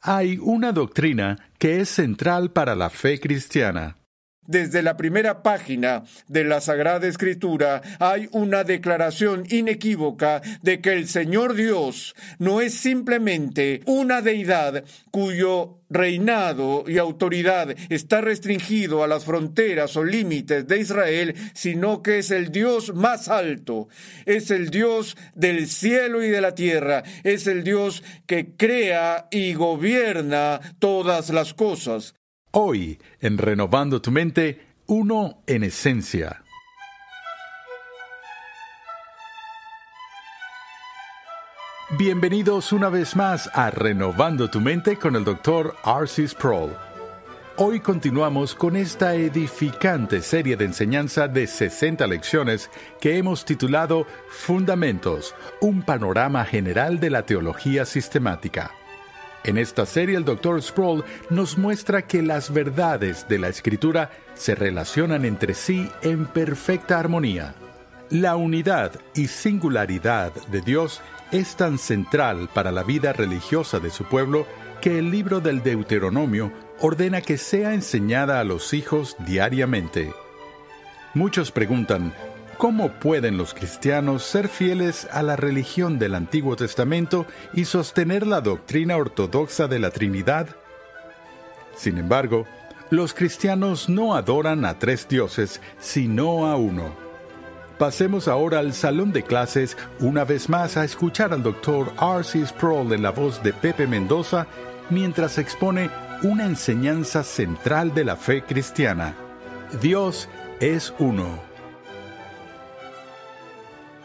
Hay una doctrina que es central para la fe cristiana. Desde la primera página de la Sagrada Escritura hay una declaración inequívoca de que el Señor Dios no es simplemente una deidad cuyo reinado y autoridad está restringido a las fronteras o límites de Israel, sino que es el Dios más alto, es el Dios del cielo y de la tierra, es el Dios que crea y gobierna todas las cosas. Hoy, en Renovando tu Mente, uno en esencia. Bienvenidos una vez más a Renovando tu Mente con el Dr. R.C. Sproul. Hoy continuamos con esta edificante serie de enseñanza de 60 lecciones que hemos titulado Fundamentos, un panorama general de la teología sistemática. En esta serie el Dr. Sproul nos muestra que las verdades de la Escritura se relacionan entre sí en perfecta armonía. La unidad y singularidad de Dios es tan central para la vida religiosa de su pueblo que el libro del Deuteronomio ordena que sea enseñada a los hijos diariamente. Muchos preguntan, ¿cómo pueden los cristianos ser fieles a la religión del Antiguo Testamento y sostener la doctrina ortodoxa de la Trinidad? Sin embargo, los cristianos no adoran a tres dioses, sino a uno. Pasemos ahora al salón de clases una vez más a escuchar al doctor R.C. Sproul en la voz de Pepe Mendoza mientras expone una enseñanza central de la fe cristiana. Dios es uno.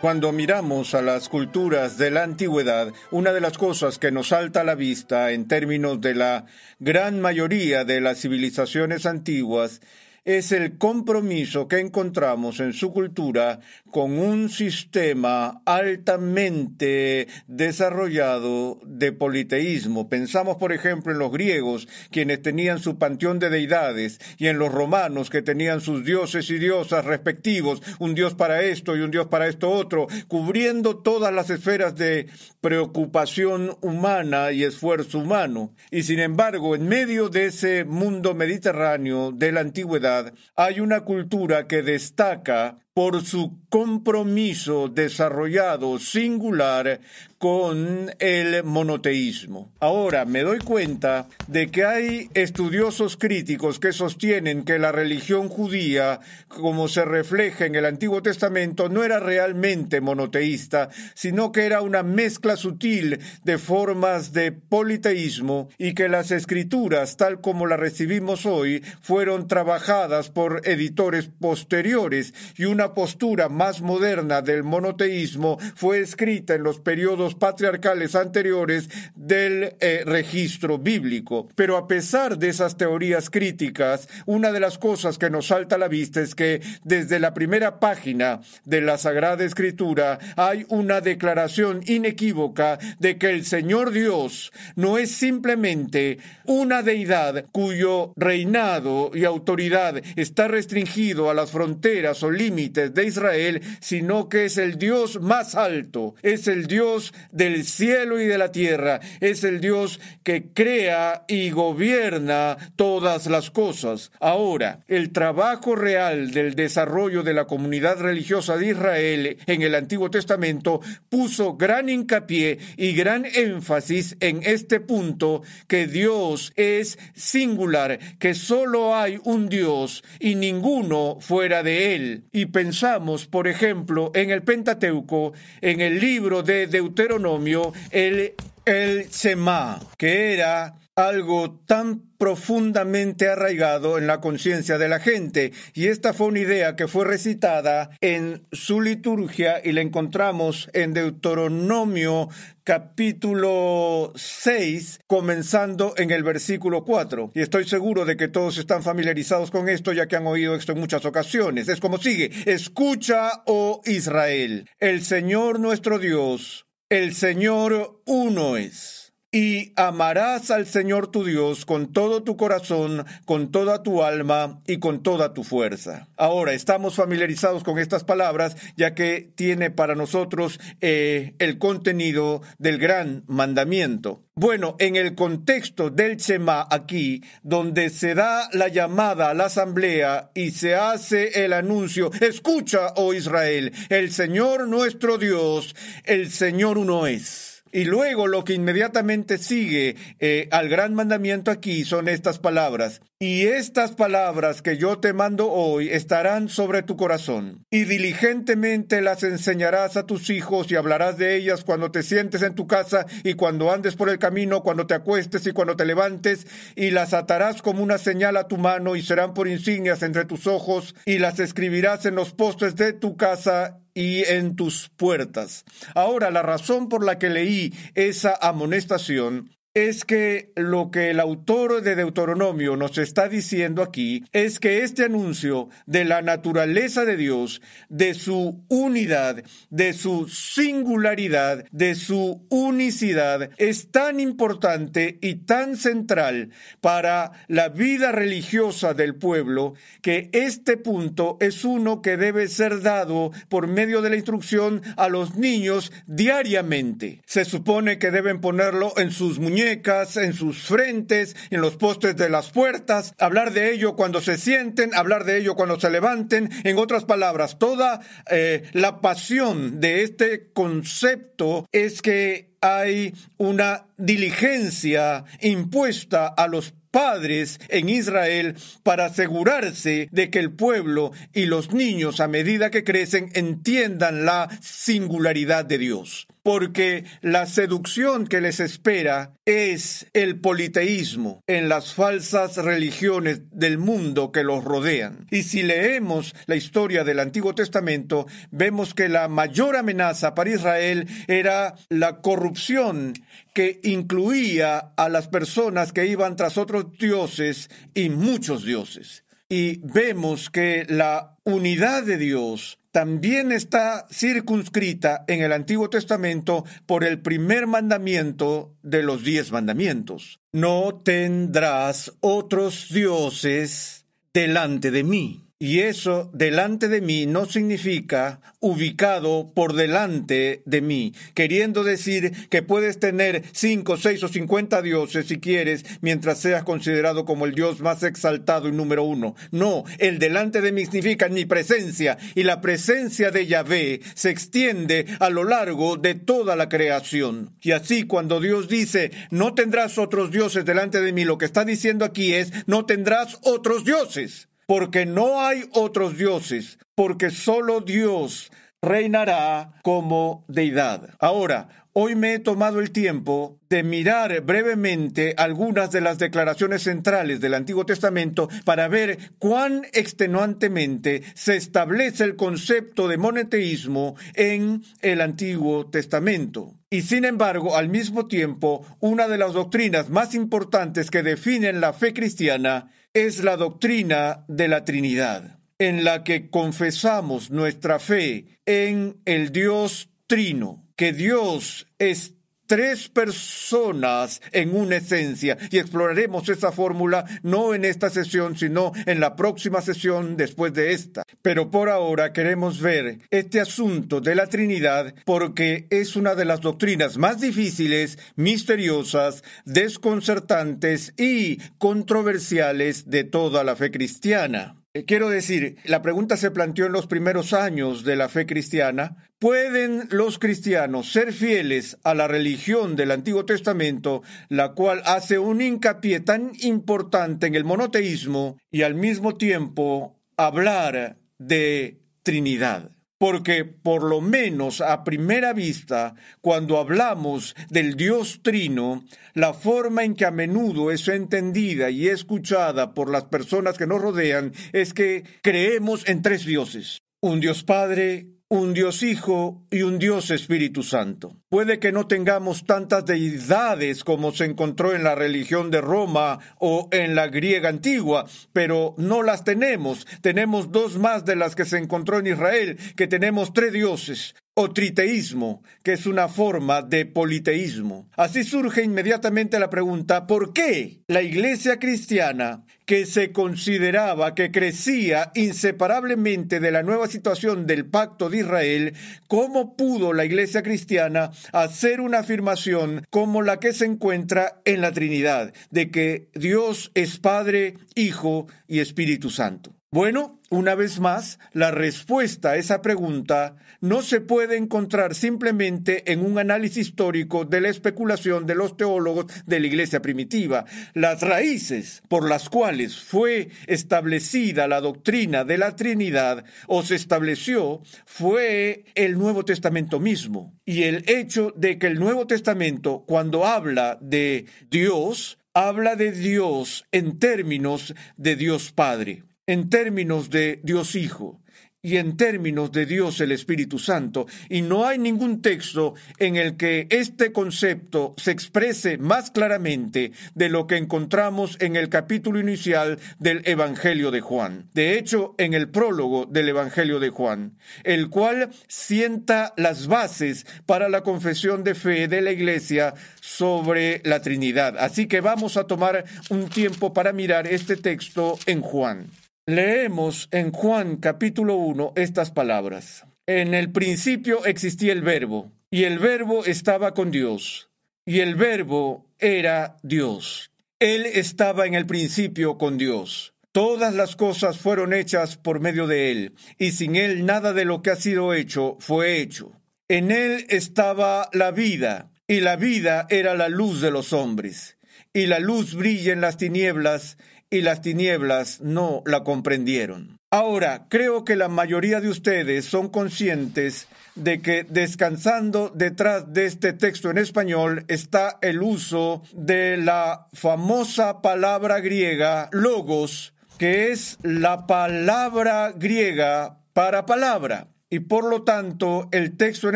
Cuando miramos a las culturas de la antigüedad, una de las cosas que nos salta a la vista en términos de la gran mayoría de las civilizaciones antiguas es el compromiso que encontramos en su cultura con un sistema altamente desarrollado de politeísmo. Pensamos, por ejemplo, en los griegos, quienes tenían su panteón de deidades, y en los romanos, que tenían sus dioses y diosas respectivos, un dios para esto y un dios para esto otro, cubriendo todas las esferas de preocupación humana y esfuerzo humano. Y sin embargo, en medio de ese mundo mediterráneo de la antigüedad, hay una cultura que destaca por su compromiso desarrollado singular con el monoteísmo. Ahora me doy cuenta de que hay estudiosos críticos que sostienen que la religión judía, como se refleja en el Antiguo Testamento, no era realmente monoteísta, sino que era una mezcla sutil de formas de politeísmo y que las escrituras, tal como las recibimos hoy, fueron trabajadas por editores posteriores y una postura más moderna del monoteísmo fue escrita en los periodos patriarcales anteriores del eh, registro bíblico. Pero a pesar de esas teorías críticas, una de las cosas que nos salta a la vista es que desde la primera página de la Sagrada Escritura hay una declaración inequívoca de que el Señor Dios no es simplemente una deidad cuyo reinado y autoridad está restringido a las fronteras o límites de Israel, sino que es el Dios más alto, es el Dios del cielo y de la tierra, es el Dios que crea y gobierna todas las cosas. Ahora, el trabajo real del desarrollo de la comunidad religiosa de Israel en el Antiguo Testamento puso gran hincapié y gran énfasis en este punto que Dios es singular, que solo hay un Dios y ninguno fuera de él. Y pensamos, por ejemplo, en el Pentateuco, en el libro de Deuteronomio, el El Shema, que era algo tan profundamente arraigado en la conciencia de la gente. Y esta fue una idea que fue recitada en su liturgia y la encontramos en Deuteronomio capítulo 6, comenzando en el versículo 4. Y estoy seguro de que todos están familiarizados con esto ya que han oído esto en muchas ocasiones. Es como sigue, escucha, oh Israel, el Señor nuestro Dios, el Señor uno es. Y amarás al Señor tu Dios con todo tu corazón, con toda tu alma y con toda tu fuerza. Ahora, estamos familiarizados con estas palabras, ya que tiene para nosotros eh, el contenido del gran mandamiento. Bueno, en el contexto del Shema aquí, donde se da la llamada a la asamblea y se hace el anuncio, escucha, oh Israel, el Señor nuestro Dios, el Señor uno es. Y luego lo que inmediatamente sigue eh, al gran mandamiento aquí son estas palabras. Y estas palabras que yo te mando hoy estarán sobre tu corazón. Y diligentemente las enseñarás a tus hijos y hablarás de ellas cuando te sientes en tu casa y cuando andes por el camino, cuando te acuestes y cuando te levantes. Y las atarás como una señal a tu mano y serán por insignias entre tus ojos. Y las escribirás en los postes de tu casa y en tus puertas. Ahora, la razón por la que leí esa amonestación es que lo que el autor de Deuteronomio nos está diciendo aquí es que este anuncio de la naturaleza de Dios, de su unidad, de su singularidad, de su unicidad, es tan importante y tan central para la vida religiosa del pueblo que este punto es uno que debe ser dado por medio de la instrucción a los niños diariamente. Se supone que deben ponerlo en sus muñecas en sus frentes, en los postes de las puertas, hablar de ello cuando se sienten, hablar de ello cuando se levanten. En otras palabras, toda eh, la pasión de este concepto es que hay una diligencia impuesta a los padres en Israel para asegurarse de que el pueblo y los niños a medida que crecen entiendan la singularidad de Dios porque la seducción que les espera es el politeísmo en las falsas religiones del mundo que los rodean. Y si leemos la historia del Antiguo Testamento, vemos que la mayor amenaza para Israel era la corrupción que incluía a las personas que iban tras otros dioses y muchos dioses. Y vemos que la unidad de Dios también está circunscrita en el Antiguo Testamento por el primer mandamiento de los diez mandamientos. No tendrás otros dioses delante de mí. Y eso delante de mí no significa ubicado por delante de mí, queriendo decir que puedes tener cinco, seis o cincuenta dioses si quieres, mientras seas considerado como el Dios más exaltado y número uno. No, el delante de mí significa mi presencia, y la presencia de Yahvé se extiende a lo largo de toda la creación. Y así cuando Dios dice, no tendrás otros dioses delante de mí, lo que está diciendo aquí es, no tendrás otros dioses porque no hay otros dioses, porque solo Dios reinará como deidad. Ahora, hoy me he tomado el tiempo de mirar brevemente algunas de las declaraciones centrales del Antiguo Testamento para ver cuán extenuantemente se establece el concepto de monoteísmo en el Antiguo Testamento. Y sin embargo, al mismo tiempo, una de las doctrinas más importantes que definen la fe cristiana es la doctrina de la Trinidad, en la que confesamos nuestra fe en el Dios Trino, que Dios es tres personas en una esencia y exploraremos esa fórmula no en esta sesión sino en la próxima sesión después de esta. Pero por ahora queremos ver este asunto de la Trinidad porque es una de las doctrinas más difíciles, misteriosas, desconcertantes y controversiales de toda la fe cristiana. Eh, quiero decir, la pregunta se planteó en los primeros años de la fe cristiana. ¿Pueden los cristianos ser fieles a la religión del Antiguo Testamento, la cual hace un hincapié tan importante en el monoteísmo y al mismo tiempo hablar de Trinidad? Porque por lo menos a primera vista, cuando hablamos del Dios Trino, la forma en que a menudo es entendida y escuchada por las personas que nos rodean es que creemos en tres dioses. Un Dios Padre, un Dios Hijo y un Dios Espíritu Santo. Puede que no tengamos tantas deidades como se encontró en la religión de Roma o en la griega antigua, pero no las tenemos. Tenemos dos más de las que se encontró en Israel, que tenemos tres dioses, o triteísmo, que es una forma de politeísmo. Así surge inmediatamente la pregunta, ¿por qué la iglesia cristiana, que se consideraba que crecía inseparablemente de la nueva situación del pacto de Israel, cómo pudo la iglesia cristiana hacer una afirmación como la que se encuentra en la Trinidad, de que Dios es Padre, Hijo y Espíritu Santo? Bueno, una vez más, la respuesta a esa pregunta no se puede encontrar simplemente en un análisis histórico de la especulación de los teólogos de la Iglesia primitiva. Las raíces por las cuales fue establecida la doctrina de la Trinidad o se estableció fue el Nuevo Testamento mismo. Y el hecho de que el Nuevo Testamento, cuando habla de Dios, habla de Dios en términos de Dios Padre en términos de Dios Hijo y en términos de Dios el Espíritu Santo, y no hay ningún texto en el que este concepto se exprese más claramente de lo que encontramos en el capítulo inicial del Evangelio de Juan. De hecho, en el prólogo del Evangelio de Juan, el cual sienta las bases para la confesión de fe de la Iglesia sobre la Trinidad. Así que vamos a tomar un tiempo para mirar este texto en Juan. Leemos en Juan capítulo 1 estas palabras. En el principio existía el verbo, y el verbo estaba con Dios, y el verbo era Dios. Él estaba en el principio con Dios. Todas las cosas fueron hechas por medio de Él, y sin Él nada de lo que ha sido hecho fue hecho. En Él estaba la vida, y la vida era la luz de los hombres. Y la luz brilla en las tinieblas, y las tinieblas no la comprendieron. Ahora, creo que la mayoría de ustedes son conscientes de que descansando detrás de este texto en español está el uso de la famosa palabra griega logos, que es la palabra griega para palabra. Y por lo tanto, el texto en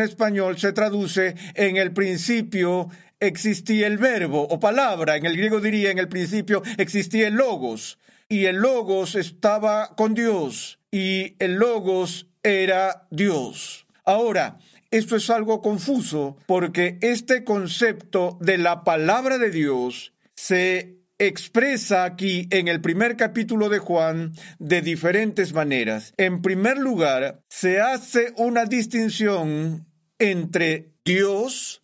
español se traduce en el principio existía el verbo o palabra, en el griego diría en el principio existía el logos, y el logos estaba con Dios, y el logos era Dios. Ahora, esto es algo confuso porque este concepto de la palabra de Dios se expresa aquí en el primer capítulo de Juan de diferentes maneras. En primer lugar, se hace una distinción entre Dios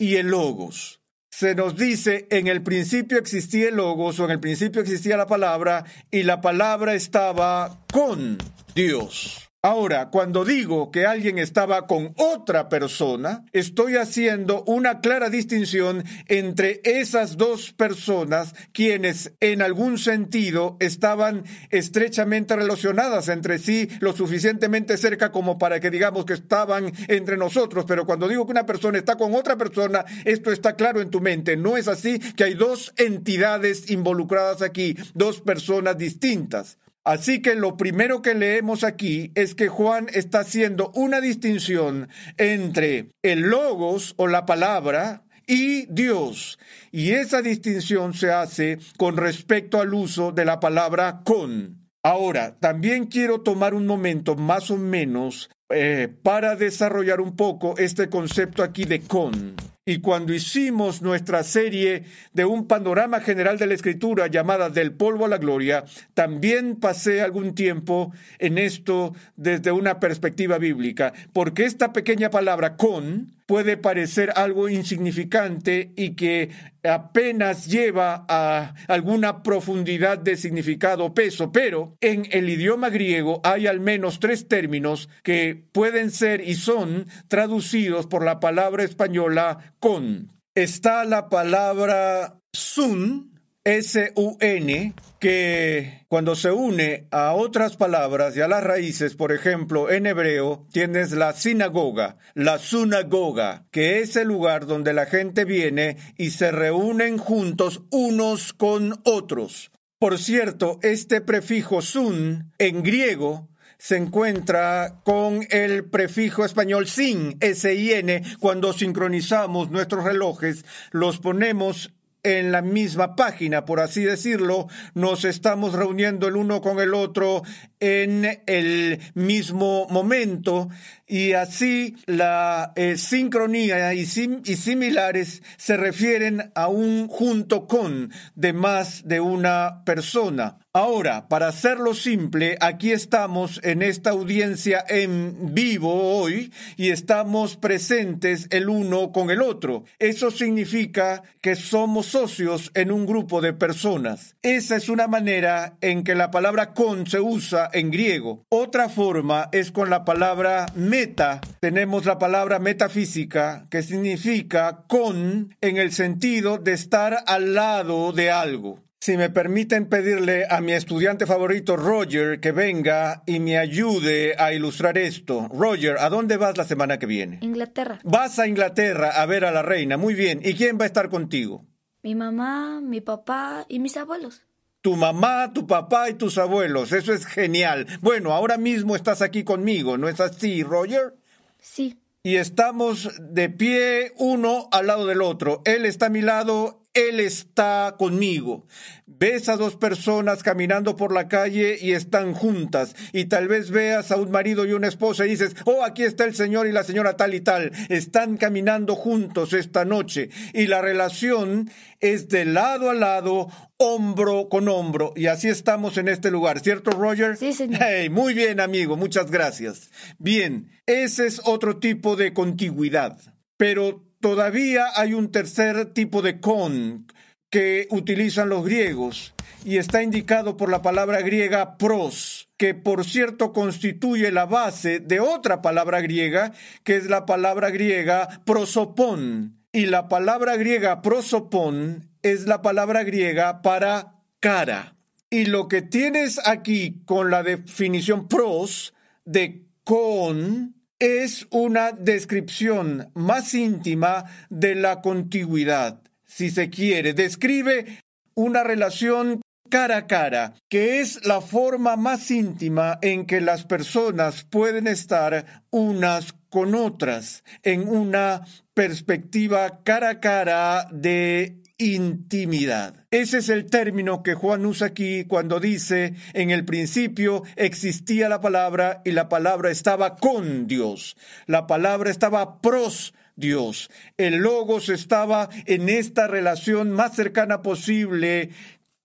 y el logos. Se nos dice, en el principio existía el logos o en el principio existía la palabra y la palabra estaba con Dios. Ahora, cuando digo que alguien estaba con otra persona, estoy haciendo una clara distinción entre esas dos personas quienes en algún sentido estaban estrechamente relacionadas entre sí, lo suficientemente cerca como para que digamos que estaban entre nosotros, pero cuando digo que una persona está con otra persona, esto está claro en tu mente. No es así que hay dos entidades involucradas aquí, dos personas distintas. Así que lo primero que leemos aquí es que Juan está haciendo una distinción entre el logos o la palabra y Dios. Y esa distinción se hace con respecto al uso de la palabra con. Ahora, también quiero tomar un momento más o menos eh, para desarrollar un poco este concepto aquí de con. Y cuando hicimos nuestra serie de un panorama general de la escritura llamada Del polvo a la gloria, también pasé algún tiempo en esto desde una perspectiva bíblica, porque esta pequeña palabra con puede parecer algo insignificante y que apenas lleva a alguna profundidad de significado o peso, pero en el idioma griego hay al menos tres términos que pueden ser y son traducidos por la palabra española con. Está la palabra sun, S-U-N, que cuando se une a otras palabras y a las raíces, por ejemplo, en hebreo tienes la sinagoga, la sunagoga, que es el lugar donde la gente viene y se reúnen juntos unos con otros. Por cierto, este prefijo sun en griego se encuentra con el prefijo español sin, S-I-N, cuando sincronizamos nuestros relojes, los ponemos en la misma página, por así decirlo, nos estamos reuniendo el uno con el otro en el mismo momento y así la eh, sincronía y, y similares se refieren a un junto con de más de una persona. Ahora, para hacerlo simple, aquí estamos en esta audiencia en vivo hoy y estamos presentes el uno con el otro. Eso significa que somos socios en un grupo de personas. Esa es una manera en que la palabra con se usa en griego. Otra forma es con la palabra meta. Tenemos la palabra metafísica que significa con en el sentido de estar al lado de algo. Si me permiten pedirle a mi estudiante favorito, Roger, que venga y me ayude a ilustrar esto. Roger, ¿a dónde vas la semana que viene? Inglaterra. Vas a Inglaterra a ver a la reina. Muy bien. ¿Y quién va a estar contigo? Mi mamá, mi papá y mis abuelos. Tu mamá, tu papá y tus abuelos. Eso es genial. Bueno, ahora mismo estás aquí conmigo, ¿no es así, Roger? Sí. Y estamos de pie uno al lado del otro. Él está a mi lado él está conmigo. Ves a dos personas caminando por la calle y están juntas. Y tal vez veas a un marido y una esposa y dices, oh, aquí está el señor y la señora tal y tal. Están caminando juntos esta noche. Y la relación es de lado a lado, hombro con hombro. Y así estamos en este lugar, ¿cierto, Roger? Sí, señor. muy bien, amigo. Muchas gracias. Bien, ese es otro tipo de contigüidad. Pero Todavía hay un tercer tipo de con que utilizan los griegos y está indicado por la palabra griega pros, que por cierto constituye la base de otra palabra griega, que es la palabra griega prosopón. Y la palabra griega prosopón es la palabra griega para cara. Y lo que tienes aquí con la definición pros de con es una descripción más íntima de la contigüidad, si se quiere. Describe una relación cara a cara, que es la forma más íntima en que las personas pueden estar unas con otras, en una perspectiva cara a cara de intimidad. Ese es el término que Juan usa aquí cuando dice, en el principio existía la palabra y la palabra estaba con Dios. La palabra estaba pros Dios. El logos estaba en esta relación más cercana posible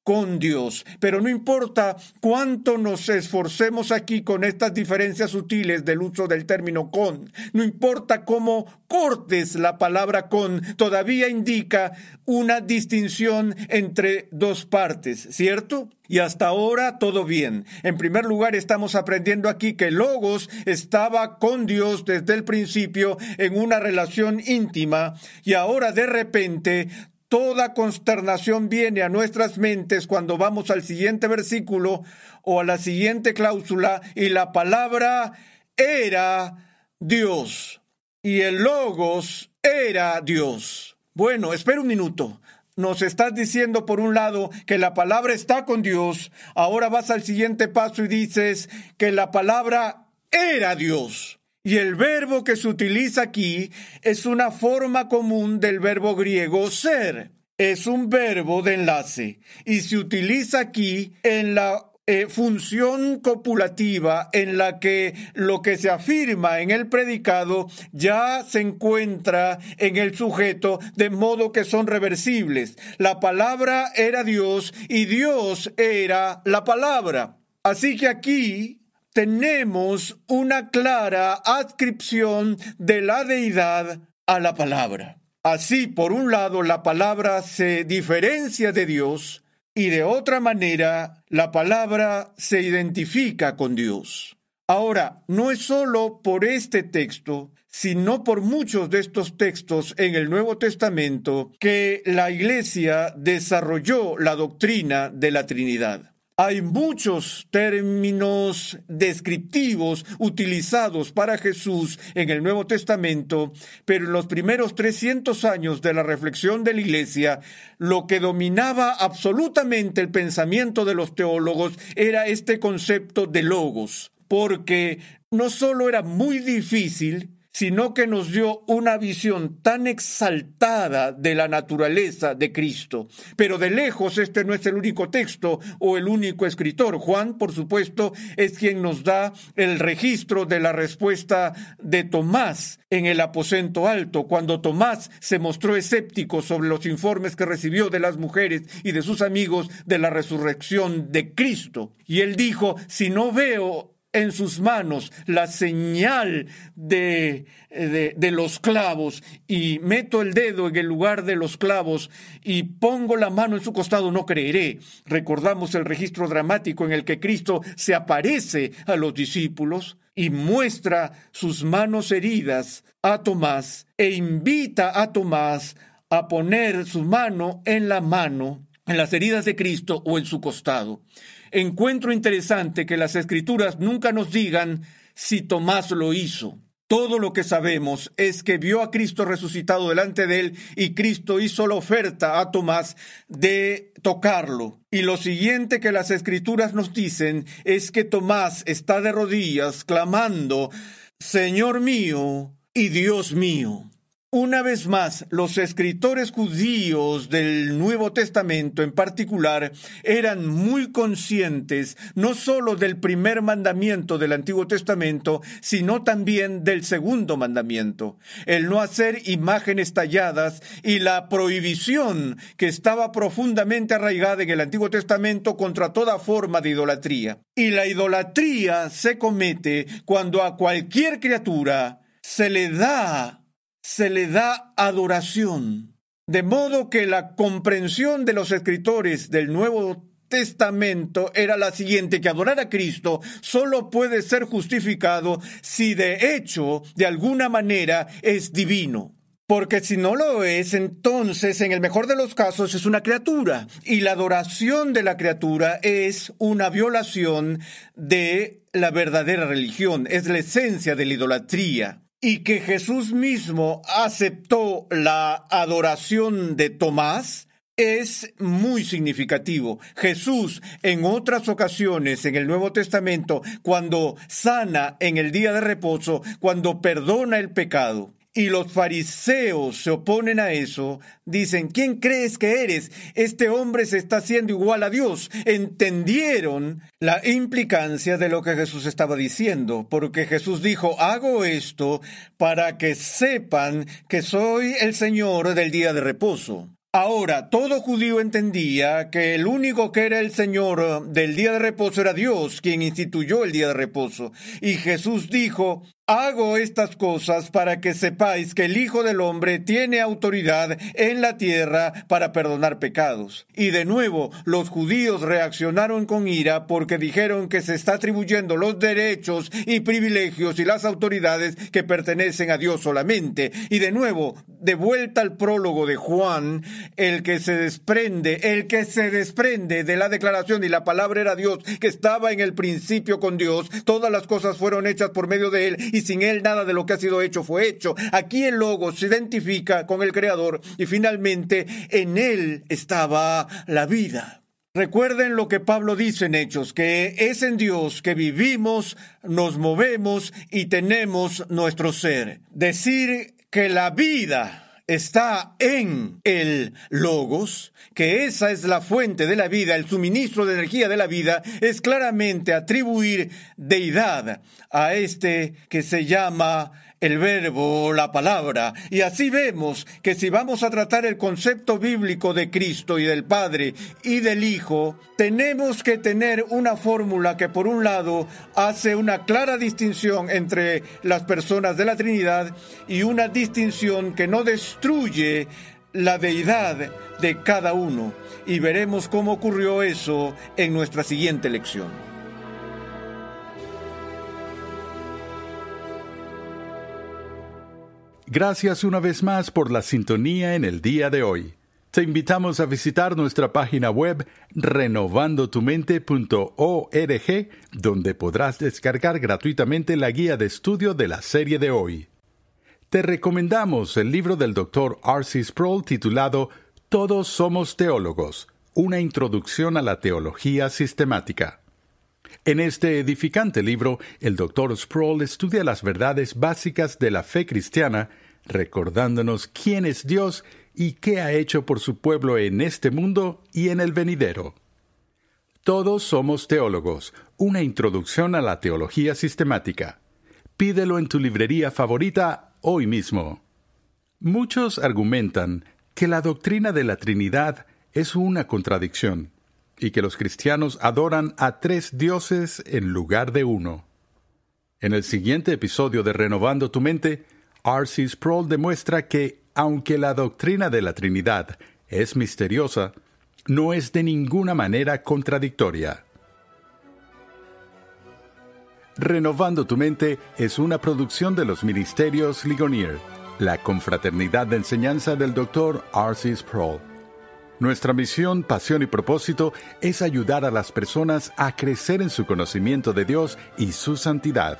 con Dios. Pero no importa cuánto nos esforcemos aquí con estas diferencias sutiles del uso del término con, no importa cómo cortes la palabra con, todavía indica una distinción entre dos partes, ¿cierto? Y hasta ahora todo bien. En primer lugar, estamos aprendiendo aquí que Logos estaba con Dios desde el principio en una relación íntima y ahora de repente Toda consternación viene a nuestras mentes cuando vamos al siguiente versículo o a la siguiente cláusula y la palabra era Dios y el logos era Dios. Bueno, espera un minuto. Nos estás diciendo por un lado que la palabra está con Dios, ahora vas al siguiente paso y dices que la palabra era Dios. Y el verbo que se utiliza aquí es una forma común del verbo griego ser. Es un verbo de enlace y se utiliza aquí en la eh, función copulativa en la que lo que se afirma en el predicado ya se encuentra en el sujeto de modo que son reversibles. La palabra era Dios y Dios era la palabra. Así que aquí tenemos una clara adscripción de la deidad a la palabra. Así, por un lado, la palabra se diferencia de Dios y de otra manera, la palabra se identifica con Dios. Ahora, no es solo por este texto, sino por muchos de estos textos en el Nuevo Testamento que la Iglesia desarrolló la doctrina de la Trinidad. Hay muchos términos descriptivos utilizados para Jesús en el Nuevo Testamento, pero en los primeros 300 años de la reflexión de la Iglesia, lo que dominaba absolutamente el pensamiento de los teólogos era este concepto de logos, porque no solo era muy difícil, sino que nos dio una visión tan exaltada de la naturaleza de Cristo. Pero de lejos este no es el único texto o el único escritor. Juan, por supuesto, es quien nos da el registro de la respuesta de Tomás en el aposento alto, cuando Tomás se mostró escéptico sobre los informes que recibió de las mujeres y de sus amigos de la resurrección de Cristo. Y él dijo, si no veo en sus manos la señal de, de, los clavos y meto el dedo en el lugar de los clavos y pongo la mano en su costado, no creeré. Recordamos el registro dramático en el que Cristo se aparece a los discípulos y muestra sus manos heridas a Tomás e invita a Tomás a poner su mano en la mano, en las heridas de Cristo o en su costado encuentro interesante que las escrituras nunca nos digan si Tomás lo hizo. Todo lo que sabemos es que vio a Cristo resucitado delante de él y Cristo hizo la oferta a Tomás de tocarlo. Y lo siguiente que las escrituras nos dicen es que Tomás está de rodillas clamando, Señor mío y Dios mío. Una vez más, los escritores judíos del Nuevo Testamento en particular eran muy conscientes no sólo del primer mandamiento del Antiguo Testamento, sino también del segundo mandamiento, el no hacer imágenes talladas y la prohibición que estaba profundamente arraigada en el Antiguo Testamento contra toda forma de idolatría. Y la idolatría se comete cuando a cualquier criatura se le da se le da adoración. De modo que la comprensión de los escritores del Nuevo Testamento era la siguiente, que adorar a Cristo solo puede ser justificado si de hecho, de alguna manera, es divino. Porque si no lo es, entonces, en el mejor de los casos, es una criatura. Y la adoración de la criatura es una violación de la verdadera religión, es la esencia de la idolatría y que Jesús mismo aceptó la adoración de Tomás es muy significativo. Jesús en otras ocasiones en el Nuevo Testamento, cuando sana en el día de reposo, cuando perdona el pecado, y los fariseos se oponen a eso, dicen, ¿quién crees que eres? Este hombre se está haciendo igual a Dios. Entendieron la implicancia de lo que Jesús estaba diciendo, porque Jesús dijo, hago esto para que sepan que soy el Señor del día de reposo. Ahora, todo judío entendía que el único que era el Señor del día de reposo era Dios, quien instituyó el día de reposo. Y Jesús dijo, Hago estas cosas para que sepáis que el Hijo del Hombre tiene autoridad en la tierra para perdonar pecados. Y de nuevo, los judíos reaccionaron con ira porque dijeron que se está atribuyendo los derechos y privilegios y las autoridades que pertenecen a Dios solamente. Y de nuevo, de vuelta al prólogo de Juan, el que se desprende, el que se desprende de la declaración y la palabra era Dios, que estaba en el principio con Dios, todas las cosas fueron hechas por medio de él y sin él nada de lo que ha sido hecho fue hecho. Aquí el logo se identifica con el creador y finalmente en él estaba la vida. Recuerden lo que Pablo dice en Hechos, que es en Dios que vivimos, nos movemos y tenemos nuestro ser. Decir que la vida está en el logos, que esa es la fuente de la vida, el suministro de energía de la vida, es claramente atribuir deidad a este que se llama el verbo, la palabra. Y así vemos que si vamos a tratar el concepto bíblico de Cristo y del Padre y del Hijo, tenemos que tener una fórmula que por un lado hace una clara distinción entre las personas de la Trinidad y una distinción que no destruye la deidad de cada uno. Y veremos cómo ocurrió eso en nuestra siguiente lección. Gracias una vez más por la sintonía en el día de hoy. Te invitamos a visitar nuestra página web renovandotumente.org, donde podrás descargar gratuitamente la guía de estudio de la serie de hoy. Te recomendamos el libro del Dr. R.C. Sproul titulado Todos somos teólogos, una introducción a la teología sistemática. En este edificante libro, el Dr. Sproul estudia las verdades básicas de la fe cristiana, recordándonos quién es Dios y qué ha hecho por su pueblo en este mundo y en el venidero. Todos somos teólogos, una introducción a la teología sistemática. Pídelo en tu librería favorita hoy mismo. Muchos argumentan que la doctrina de la Trinidad es una contradicción y que los cristianos adoran a tres dioses en lugar de uno. En el siguiente episodio de Renovando tu Mente, R.C. Sproul demuestra que, aunque la doctrina de la Trinidad es misteriosa, no es de ninguna manera contradictoria. Renovando tu Mente es una producción de los Ministerios Ligonier, la confraternidad de enseñanza del Dr. R.C. Sproul. Nuestra misión, pasión y propósito es ayudar a las personas a crecer en su conocimiento de Dios y su santidad.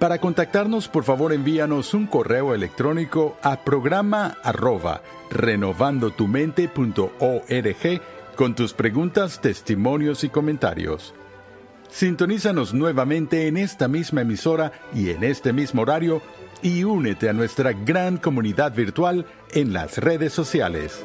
Para contactarnos, por favor envíanos un correo electrónico a programa arroba renovandotumente.org con tus preguntas, testimonios y comentarios. Sintonízanos nuevamente en esta misma emisora y en este mismo horario y únete a nuestra gran comunidad virtual en las redes sociales.